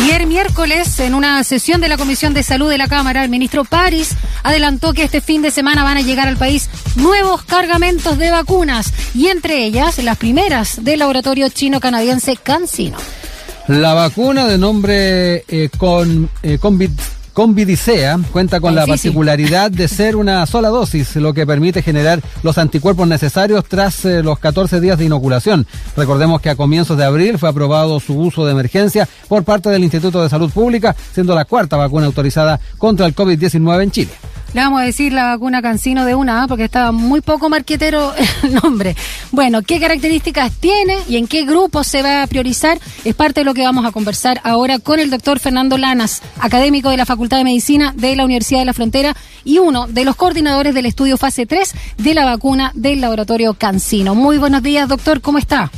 Ayer miércoles, en una sesión de la Comisión de Salud de la Cámara, el ministro París adelantó que este fin de semana van a llegar al país nuevos cargamentos de vacunas y entre ellas las primeras del laboratorio chino-canadiense CanSino. La vacuna de nombre eh, con, eh, Convidicea cuenta con la particularidad de ser una sola dosis, lo que permite generar los anticuerpos necesarios tras eh, los 14 días de inoculación. Recordemos que a comienzos de abril fue aprobado su uso de emergencia por parte del Instituto de Salud Pública, siendo la cuarta vacuna autorizada contra el COVID-19 en Chile. Le vamos a decir la vacuna Cancino de una, porque estaba muy poco marquetero el nombre. Bueno, ¿qué características tiene y en qué grupo se va a priorizar? Es parte de lo que vamos a conversar ahora con el doctor Fernando Lanas, académico de la Facultad de Medicina de la Universidad de la Frontera y uno de los coordinadores del estudio fase 3 de la vacuna del laboratorio Cancino. Muy buenos días, doctor, ¿cómo está?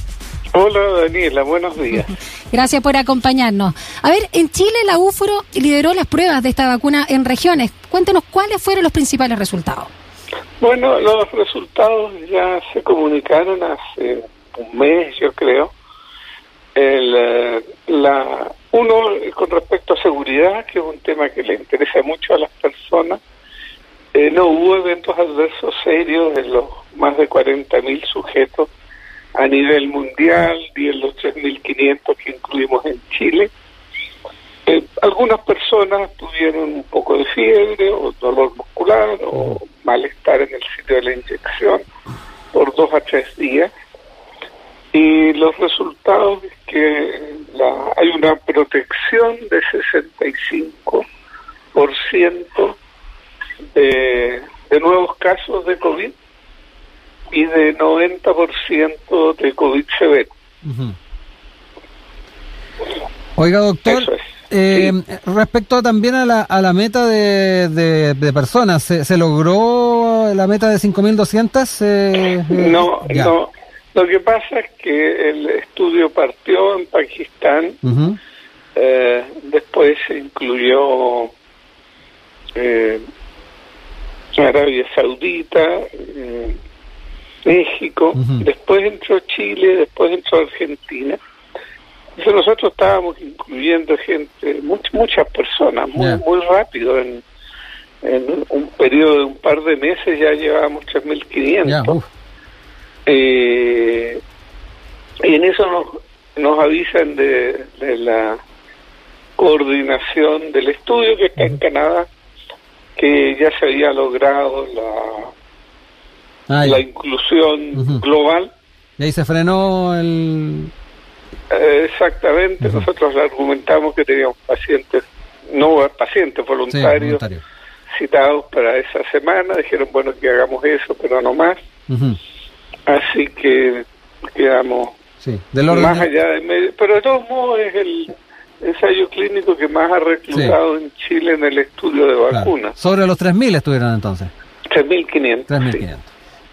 Hola Daniela, buenos días. Gracias por acompañarnos. A ver, en Chile la UFRO lideró las pruebas de esta vacuna en regiones. Cuéntenos cuáles fueron los principales resultados. Bueno, los resultados ya se comunicaron hace un mes, yo creo. El, eh, la, uno, con respecto a seguridad, que es un tema que le interesa mucho a las personas, eh, no hubo eventos adversos serios en los más de 40.000 sujetos a nivel mundial y en los 3.500 que incluimos en Chile. Eh, algunas personas tuvieron un poco de fiebre o dolor muscular o malestar en el sitio de la inyección por dos a tres días. Y los resultados es que la, hay una protección de 65% de, de nuevos casos de COVID y de 90% de COVID severo. Oiga, doctor, eh, respecto también a la, a la meta de, de, personas, ¿se, logró la meta de 5.200? Eh, no, no. Lo que pasa es que el estudio partió en Pakistán, eh, después se incluyó eh, Arabia Saudita, México, después entró Chile, después entró Argentina. Entonces nosotros estábamos incluyendo gente, muchas personas, muy, muy rápido, en, en un periodo de un par de meses ya llevábamos 3.500. eh, y en eso nos, nos avisan de, de la coordinación del estudio que está en Canadá, que ya se había logrado la Ah, la inclusión global. Y ahí se frenó el... Eh, exactamente, nosotros argumentamos que teníamos pacientes, no pacientes voluntarios, citados para esa semana, dijeron, bueno, que hagamos eso, pero no más. Así que quedamos más allá de medio. Pero de todos modos es el ensayo clínico que más ha reclutado en Chile en el estudio de vacunas. Sobre los 3.000 estuvieron entonces. 3.500. 3.500.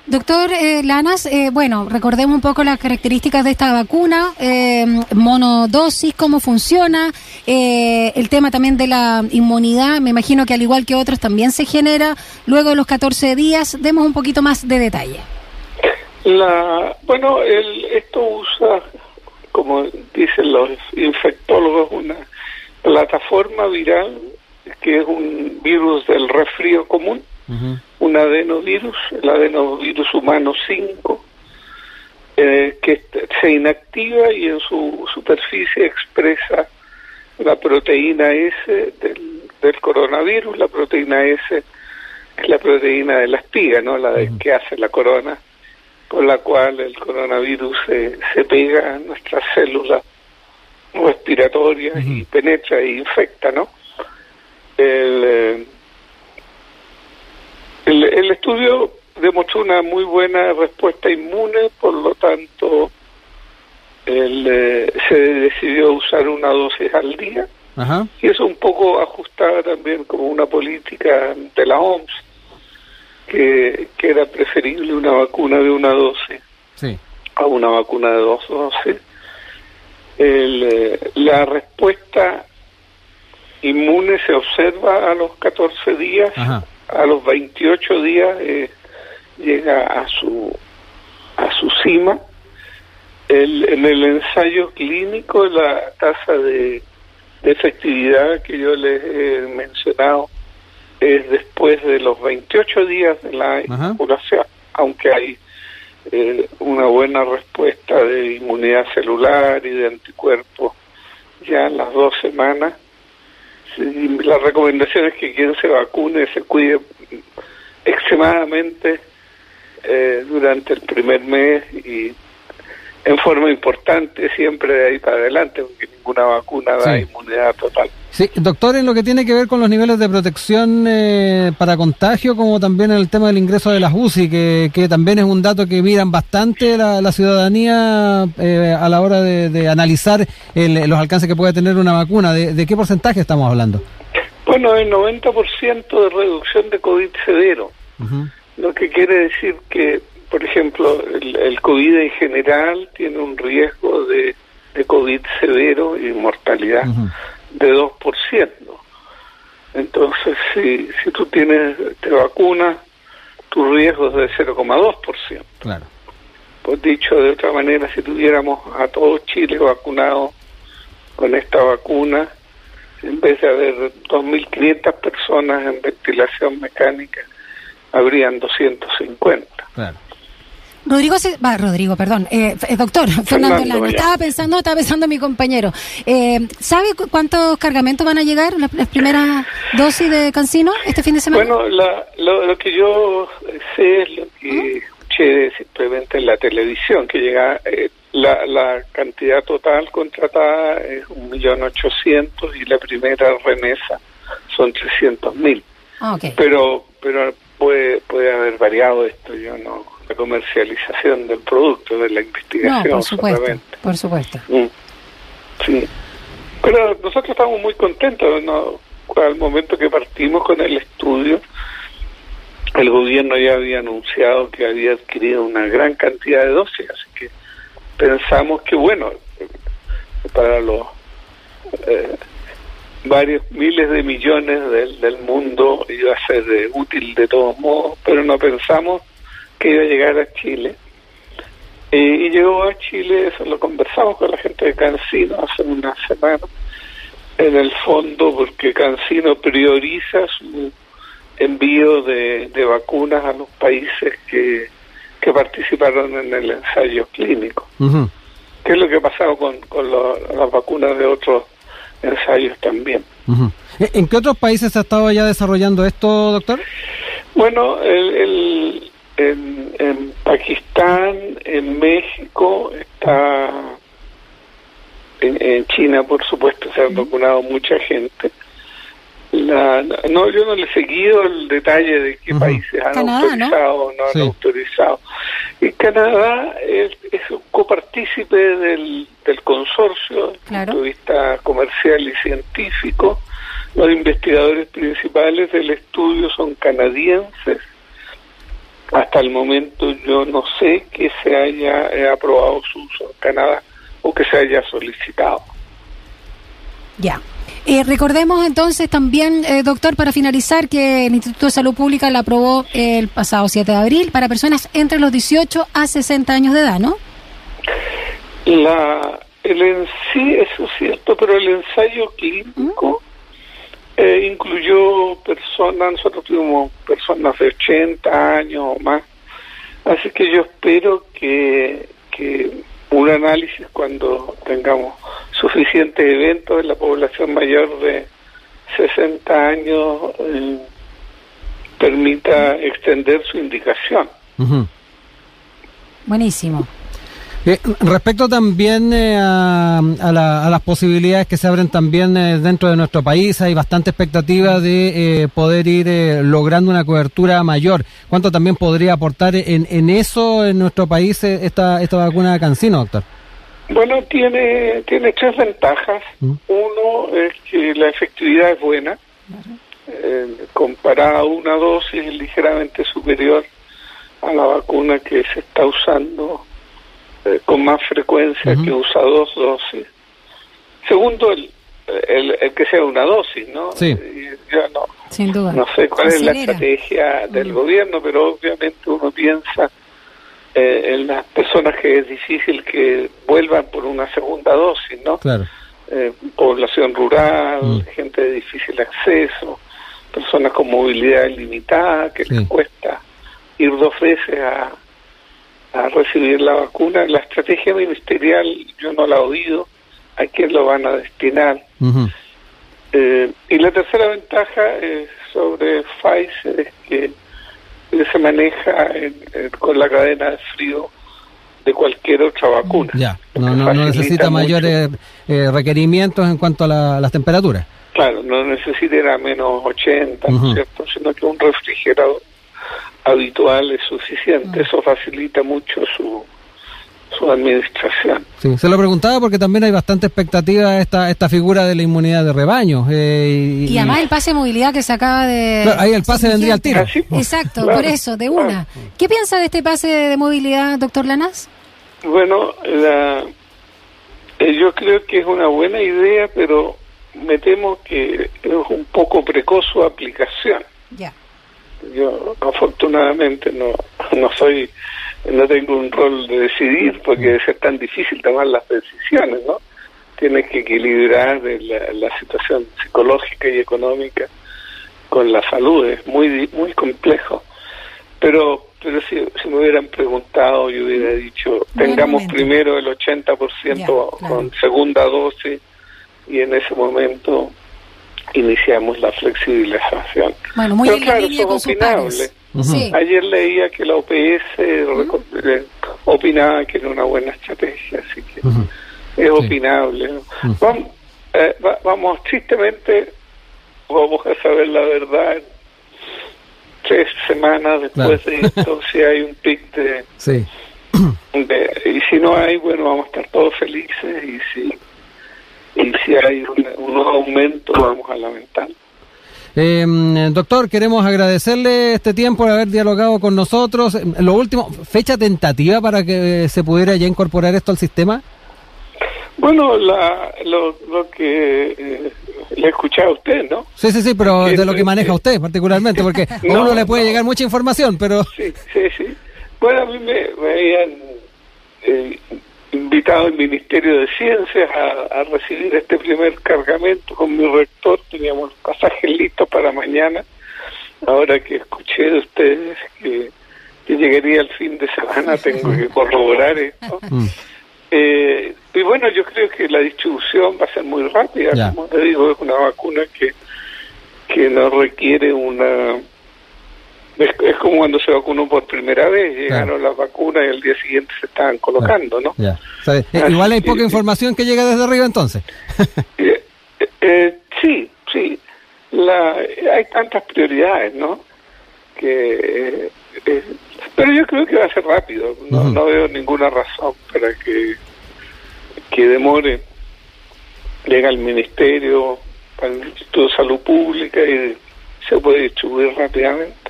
Doctor eh, Lanas, eh, bueno, recordemos un poco las características de esta vacuna, eh, monodosis, cómo funciona, eh, el tema también de la inmunidad, me imagino que al igual que otros también se genera luego de los 14 días. Demos un poquito más de detalle. La, bueno, el, esto usa, como dicen los infectólogos, una plataforma viral que es un virus del resfrío común un adenovirus, el adenovirus humano 5, eh, que se inactiva y en su superficie expresa la proteína S del, coronavirus, la proteína S es la proteína de la espiga, ¿no? La de, que hace la corona, con la cual el coronavirus se, se pega a nuestras células respiratorias y penetra e infecta, ¿no? El, el, estudio demostró una muy buena respuesta inmune, por lo tanto eh, se decidió usar una dosis al día. Y eso un poco ajustada también como una política de la OMS que, que era preferible una vacuna de una dosis a una vacuna de dos dosis. Eh, la respuesta inmune se observa a los 14 días a los 28 días eh, llega a su a su cima. El, en el ensayo clínico la tasa de, efectividad que yo les he mencionado es después de los 28 días de la inoculación, aunque hay eh, una buena respuesta de inmunidad celular y de anticuerpos ya en las dos semanas. la recomendación es que quien se vacune se cuide extremadamente eh, durante el primer mes y en forma importante siempre de ahí para adelante, porque ninguna vacuna da inmunidad total. Sí, doctor, en lo que tiene que ver con los niveles de protección eh, para contagio, como también en el tema del ingreso de las UCI, que, que también es un dato que miran bastante la, ciudadanía eh, a la hora de, analizar los alcances que puede tener una vacuna. ¿De, qué porcentaje estamos hablando? Bueno, el 90% de reducción de COVID severo, lo que quiere decir que por ejemplo, el, COVID en general tiene un riesgo de, de COVID severo y mortalidad de 2%. Entonces, si, si tú tienes, te vacunas, tu riesgo es de 0,2%. Claro. Pues dicho de otra manera, si tuviéramos a todo Chile vacunado con esta vacuna, en vez de haber 2.500 personas en ventilación mecánica, habrían 250. Claro. Rodrigo, va, Rodrigo, perdón, eh, eh doctor Fernando, Fernando estaba pensando, estaba pensando mi compañero. Eh, ¿Sabe cuántos cargamentos van a llegar las, primeras dosis de Cancino este fin de semana? Bueno, lo, que yo sé es lo que escuché simplemente en la televisión, que llega eh, la, la cantidad total contratada es un millón ochocientos y la primera remesa son trescientos mil. Ah, pero, pero puede, puede haber variado esto, yo no la comercialización del producto, de la investigación. por supuesto, por supuesto. Mm. Sí. Pero nosotros estamos muy contentos, ¿no? Al momento que partimos con el estudio, el gobierno ya había anunciado que había adquirido una gran cantidad de dosis, así que pensamos que, bueno, para los eh, varios miles de millones del, del mundo iba a ser útil de todos modos, pero no pensamos que iba a llegar a Chile. y llegó a Chile, eso lo conversamos con la gente de Cancino hace una semana, en el fondo porque Cancino prioriza su envío de, vacunas a los países que, que participaron en el ensayo clínico. ¿Qué es lo que ha pasado con, con las vacunas de otros ensayos también? ¿En qué otros países se ha estado ya desarrollando esto, doctor? Bueno, el en, Pakistán, en México, está en, China, por supuesto, se han vacunado mucha gente. La, no, yo no le he seguido el detalle de qué países han autorizado o no, han autorizado. Y Canadá es, un copartícipe del, del consorcio desde el punto de comercial y científico. Los investigadores principales del estudio son canadienses hasta el momento yo no sé que se haya eh, aprobado su uso en Canadá o que se haya solicitado. Ya. Eh, recordemos entonces también, eh, doctor, para finalizar, que el Instituto de Salud Pública la aprobó el pasado 7 de abril para personas entre los 18 a 60 años de edad, ¿no? La, el en sí, eso es cierto, pero el ensayo clínico eh, incluyó personas, nosotros tuvimos personas de 80 años o más, así que yo espero que, que un análisis cuando tengamos suficientes eventos en la población mayor de 60 años eh, permita extender su indicación. Buenísimo. Eh, respecto también eh, a, las posibilidades que se abren también eh, dentro de nuestro país, hay bastante expectativa de poder ir logrando una cobertura mayor. ¿Cuánto también podría aportar en, eso en nuestro país esta, esta vacuna Cancino, doctor? Bueno, tiene, tiene tres ventajas. ¿Mm? Uno es que la efectividad es buena. comparada a una dosis ligeramente superior a la vacuna que se está usando eh, con más frecuencia que usa dos dosis. Segundo, el, el, que sea una dosis, ¿no? Sí. Yo no, Sin duda. no sé cuál es la estrategia del gobierno, pero obviamente uno piensa eh, en las personas que es difícil que vuelvan por una segunda dosis, ¿no? Claro. eh, población rural, mm. gente de difícil acceso, personas con movilidad limitada que les cuesta ir dos veces a, a recibir la vacuna. La estrategia ministerial yo no la he oído, a quién lo van a destinar. Eh, y la tercera ventaja sobre Pfizer es que se maneja con la cadena de frío de cualquier otra vacuna. Ya, no, no, necesita mayores eh, requerimientos en cuanto a, las temperaturas. Claro, no necesita a menos 80, ¿no es cierto? Sino que un refrigerador habitual es suficiente. Eso facilita mucho su, su administración. Sí, se lo preguntaba porque también hay bastante expectativa esta esta figura de la inmunidad de rebaño. Eh, y, además el pase de movilidad que se acaba de... ahí el pase vendría al tiro. Exacto, por eso, de una. ¿Qué piensa de este pase de movilidad, doctor Lanas? Bueno, la, eh, yo creo que es una buena idea, pero me temo que es un poco precoz su aplicación. Ya. Yo afortunadamente no, no soy no tengo un rol de decidir porque es tan difícil tomar las decisiones, ¿no? Tienes que equilibrar la, situación psicológica y económica con la salud, es muy muy complejo. Pero pero si, si me hubieran preguntado, yo hubiera dicho, tengamos primero el 80% con segunda dosis y en ese momento iniciamos la flexibilización. Bueno, muy Pero claro, eso es opinable. Ayer leía que la OPS eh, opinaba que era una buena estrategia, así que es opinable. Vamos, eh, vamos, tristemente, vamos a saber la verdad. Tres semanas después de esto, si hay un pic de, sí. Y si no hay, bueno, vamos a estar todos felices y si, y si hay un, unos aumentos, vamos a lamentar. Eh, doctor, queremos agradecerle este tiempo de haber dialogado con nosotros. Lo último, fecha tentativa para que se pudiera ya incorporar esto al sistema. Bueno, la, lo, lo que eh, le he escuchado a usted, ¿no? Sí, sí, sí, pero de lo que maneja usted particularmente, porque a uno le puede llegar mucha información, pero... Sí, sí, sí. Bueno, a mí me, habían eh, invitado el Ministerio de Ciencias a, recibir este primer cargamento con mi rector, teníamos pasajes listos para mañana, ahora que escuché de ustedes que, llegaría el fin de semana, tengo que corroborar esto. Mm. Eh, y bueno, yo creo que la distribución va a ser muy rápida, como te digo, es una vacuna que, que no requiere una es, como cuando se vacunó por primera vez, llegaron las vacunas y al día siguiente se estaban colocando, ¿no? Ya. Eh, igual hay poca información que llega desde arriba entonces. Eh, eh, sí, sí. La, hay tantas prioridades, ¿no? Que, pero yo creo que va a ser rápido. No, no veo ninguna razón para que, que demore. Llega al Ministerio, al Instituto de Salud Pública y se puede distribuir rápidamente.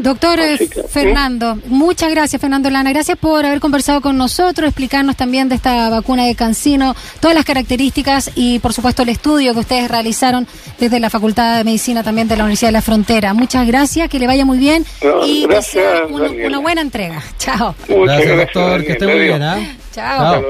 Doctor Fernando, muchas gracias Fernando Lana, gracias por haber conversado con nosotros, explicarnos también de esta vacuna de Cancino, todas las características y por supuesto el estudio que ustedes realizaron desde la Facultad de Medicina también de la Universidad de la Frontera. Muchas gracias, que le vaya muy bien y gracias, una, buena entrega. Chao. gracias, doctor, que esté muy bien. ¿ah? Chao.